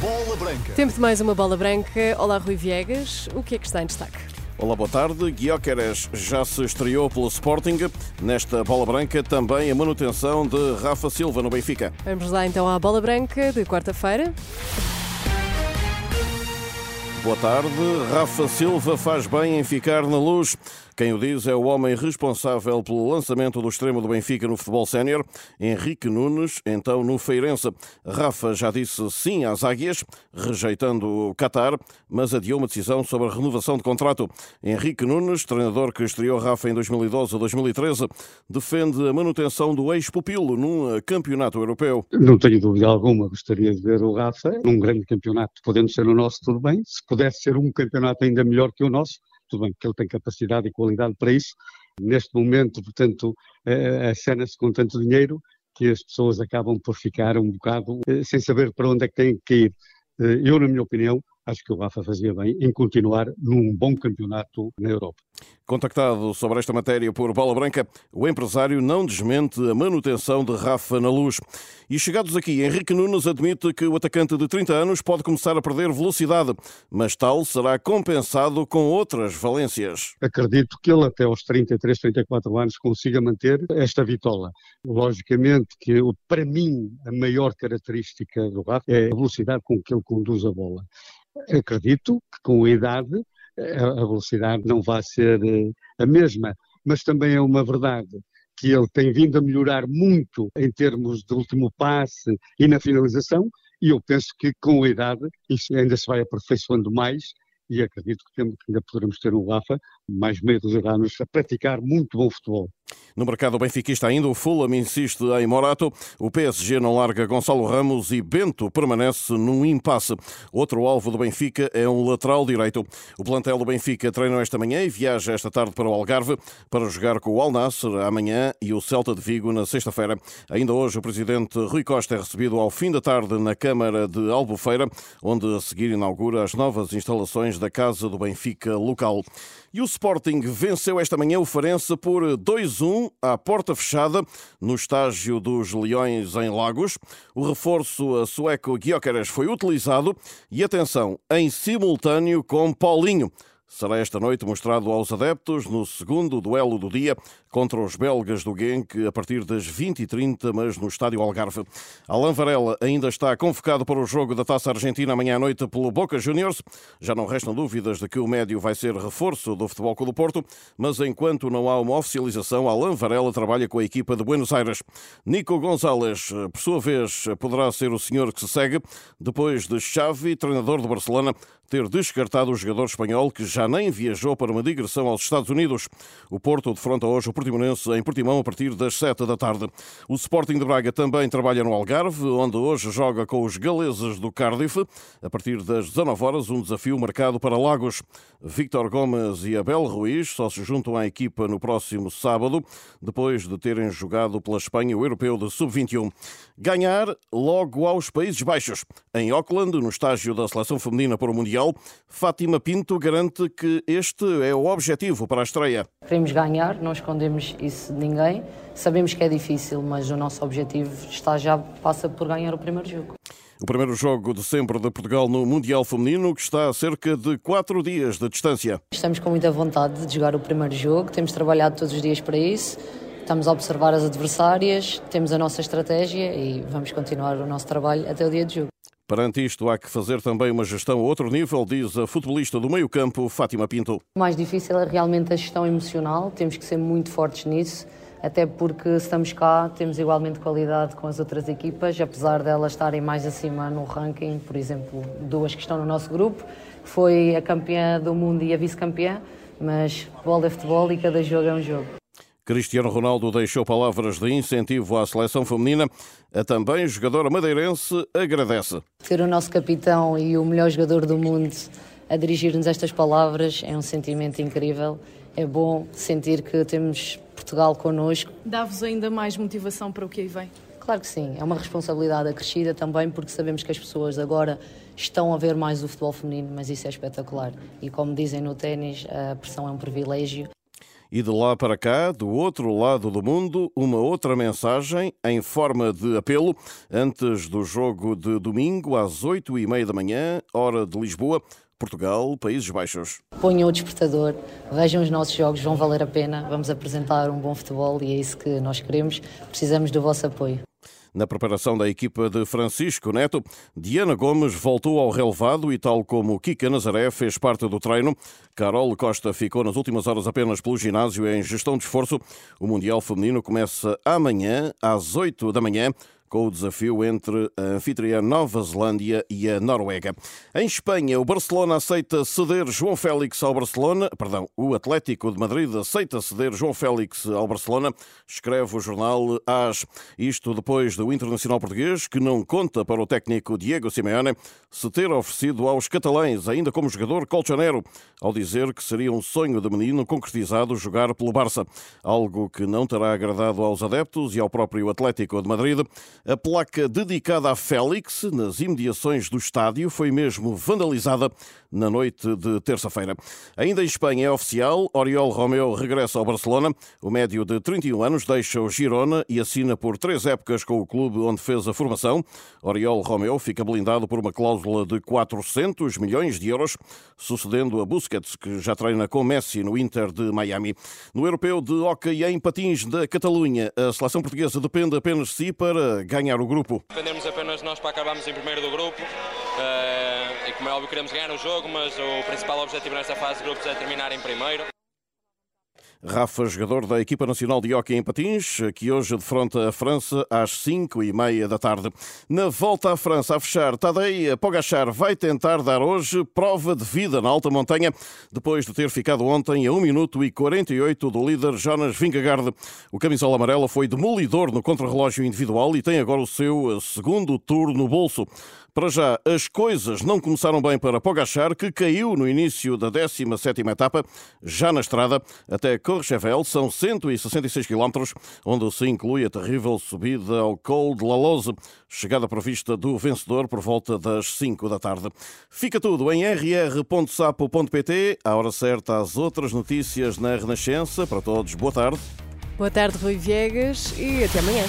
Bola Branca. Tempo de mais uma bola branca. Olá, Rui Viegas. O que é que está em destaque? Olá, boa tarde. Guióqueres já se estreou pelo Sporting. Nesta bola branca, também a manutenção de Rafa Silva no Benfica. Vamos lá então à bola branca de quarta-feira. Boa tarde. Rafa Silva faz bem em ficar na luz. Quem o diz é o homem responsável pelo lançamento do extremo do Benfica no futebol sénior, Henrique Nunes, então no Feirense. Rafa já disse sim às águias, rejeitando o Qatar, mas adiou uma decisão sobre a renovação de contrato. Henrique Nunes, treinador que estreou Rafa em 2012 a 2013, defende a manutenção do ex-pupilo num campeonato europeu. Não tenho dúvida alguma, gostaria de ver o Rafa num grande campeonato. Podendo ser o nosso, tudo bem. Se pudesse ser um campeonato ainda melhor que o nosso, tudo bem que ele tem capacidade e qualidade para isso. Neste momento, portanto, a cena-se com tanto dinheiro que as pessoas acabam por ficar um bocado eh, sem saber para onde é que têm que ir. Eh, eu, na minha opinião, acho que o Rafa fazia bem em continuar num bom campeonato na Europa. Contactado sobre esta matéria por Bola Branca, o empresário não desmente a manutenção de Rafa na luz. E chegados aqui, Henrique Nunes admite que o atacante de 30 anos pode começar a perder velocidade, mas tal será compensado com outras valências. Acredito que ele até aos 33, 34 anos consiga manter esta vitola. Logicamente que para mim a maior característica do Rafa é a velocidade com que ele conduz a bola. Acredito que com a idade a velocidade não vai ser eh, a mesma, mas também é uma verdade que ele tem vindo a melhorar muito em termos de último passe e na finalização, e eu penso que com a idade isso ainda se vai aperfeiçoando mais e acredito que ainda poderemos ter um Rafa mais meio dos anos a praticar muito bom futebol. No mercado benfiquista ainda, o Fulham insiste em Morato, o PSG não larga Gonçalo Ramos e Bento permanece num impasse. Outro alvo do Benfica é um lateral direito. O plantel do Benfica treina esta manhã e viaja esta tarde para o Algarve para jogar com o Al Nassr amanhã e o Celta de Vigo na sexta-feira. Ainda hoje, o presidente Rui Costa é recebido ao fim da tarde na Câmara de Albufeira, onde a seguir inaugura as novas instalações da Casa do Benfica local. E o Sporting venceu esta manhã o Farense por 2-1 à porta fechada no estágio dos Leões em Lagos. O reforço sueco Gyökeres foi utilizado e atenção, em simultâneo com Paulinho será esta noite mostrado aos adeptos no segundo duelo do dia contra os belgas do Genk a partir das 20h30, mas no estádio Algarve. Alain Varela ainda está convocado para o jogo da Taça Argentina amanhã à noite pelo Boca Juniors. Já não restam dúvidas de que o médio vai ser reforço do Futebol Clube do Porto, mas enquanto não há uma oficialização, Alain Varela trabalha com a equipa de Buenos Aires. Nico Gonzalez, por sua vez, poderá ser o senhor que se segue depois de Xavi, treinador do Barcelona, ter descartado o jogador espanhol que já nem viajou para uma digressão aos Estados Unidos. O Porto defronta hoje o Portimonense em Portimão a partir das 7 da tarde. O Sporting de Braga também trabalha no Algarve, onde hoje joga com os galeses do Cardiff. A partir das 19 horas, um desafio marcado para Lagos. Victor Gomes e Abel Ruiz só se juntam à equipa no próximo sábado, depois de terem jogado pela Espanha o Europeu de Sub-21. Ganhar logo aos Países Baixos. Em Auckland, no estágio da seleção feminina para o Mundial. Fátima Pinto garante que este é o objetivo para a estreia. Queremos ganhar, não escondemos isso de ninguém. Sabemos que é difícil, mas o nosso objetivo está já passa por ganhar o primeiro jogo. O primeiro jogo de sempre de Portugal no Mundial Feminino, que está a cerca de quatro dias de distância. Estamos com muita vontade de jogar o primeiro jogo, temos trabalhado todos os dias para isso. Estamos a observar as adversárias, temos a nossa estratégia e vamos continuar o nosso trabalho até o dia de jogo. Perante isto, há que fazer também uma gestão a outro nível, diz a futebolista do meio-campo, Fátima Pinto. O mais difícil é realmente a gestão emocional, temos que ser muito fortes nisso, até porque estamos cá, temos igualmente qualidade com as outras equipas, apesar delas estarem mais acima no ranking, por exemplo, duas que estão no nosso grupo, que foi a campeã do mundo e a vice-campeã, mas futebol é futebol e cada jogo é um jogo. Cristiano Ronaldo deixou palavras de incentivo à seleção feminina. A também jogadora madeirense agradece. Ser o nosso capitão e o melhor jogador do mundo a dirigir-nos estas palavras é um sentimento incrível. É bom sentir que temos Portugal connosco. Dá-vos ainda mais motivação para o que aí vem? Claro que sim, é uma responsabilidade acrescida também porque sabemos que as pessoas agora estão a ver mais o futebol feminino, mas isso é espetacular. E como dizem no ténis, a pressão é um privilégio E de lá para cá, do outro lado do mundo, uma outra mensagem em forma de apelo antes do jogo de domingo às oito e meia da manhã, hora de Lisboa. Portugal, Países Baixos. Ponham o despertador, vejam os nossos jogos, vão valer a pena. Vamos apresentar um bom futebol e é isso que nós queremos. Precisamos do vosso apoio. Na preparação da equipa de Francisco Neto, Diana Gomes voltou ao relevado e, tal como Kika Nazaré, fez parte do treino. Carol Costa ficou nas últimas horas apenas pelo ginásio em gestão de esforço. O Mundial Feminino começa amanhã, às 8 da manhã com o desafio entre a anfitriã Nova Zelândia e a Noruega. Em Espanha, o Barcelona aceita ceder João Félix ao Barcelona, perdão, o Atlético de Madrid aceita ceder João Félix ao Barcelona, escreve o jornal AS. Isto depois do Internacional Português, que não conta para o técnico Diego Simeone se ter oferecido aos catalães, ainda como jogador colchonero, ao dizer que seria um sonho de menino concretizado jogar pelo Barça, algo que não terá agradado aos adeptos e ao próprio Atlético de Madrid. A placa dedicada a Félix, nas imediações do estádio, foi mesmo vandalizada na noite de terça-feira. Ainda em Espanha é oficial, Oriol Romeu regressa ao Barcelona. O médio de 31 anos deixa o Girona e assina por três épocas com o clube onde fez a formação. Oriol Romeu fica blindado por uma cláusula de 400 milhões de euros, sucedendo a Busquets, que já treina com Messi no Inter de Miami. No Europeu de Hockey em Patins da Catalunha, a seleção portuguesa depende apenas de si para ganhar o grupo. Dependemos apenas de nós para acabarmos em primeiro do grupo. Uh, e como é óbvio, queremos ganhar o jogo, mas o principal objetivo nesta fase de grupos é terminar em primeiro. Rafa, jogador da equipa nacional de hóquei em patins, que hoje defronta a França às 5 e meia da tarde. Na volta à França a fechar, Tadej Pogachar vai tentar dar hoje prova de vida na alta montanha, depois de ter ficado ontem a 1 minuto e 48 do líder Jonas Vingegaard. O camisola amarela foi demolidor no contrarrelógio individual e tem agora o seu segundo tour no bolso. Para já, as coisas não começaram bem para Pogachar, que caiu no início da 17ª etapa, já na estrada, até Courchevel, são 166 km, onde se inclui a terrível subida ao Col de la Loze, chegada prevista do vencedor por volta das 5 da tarde. Fica tudo em rr.sapo.pt, à hora certa às outras notícias na Renascença. Para todos, boa tarde. Boa tarde, Rui Viegas, e até amanhã.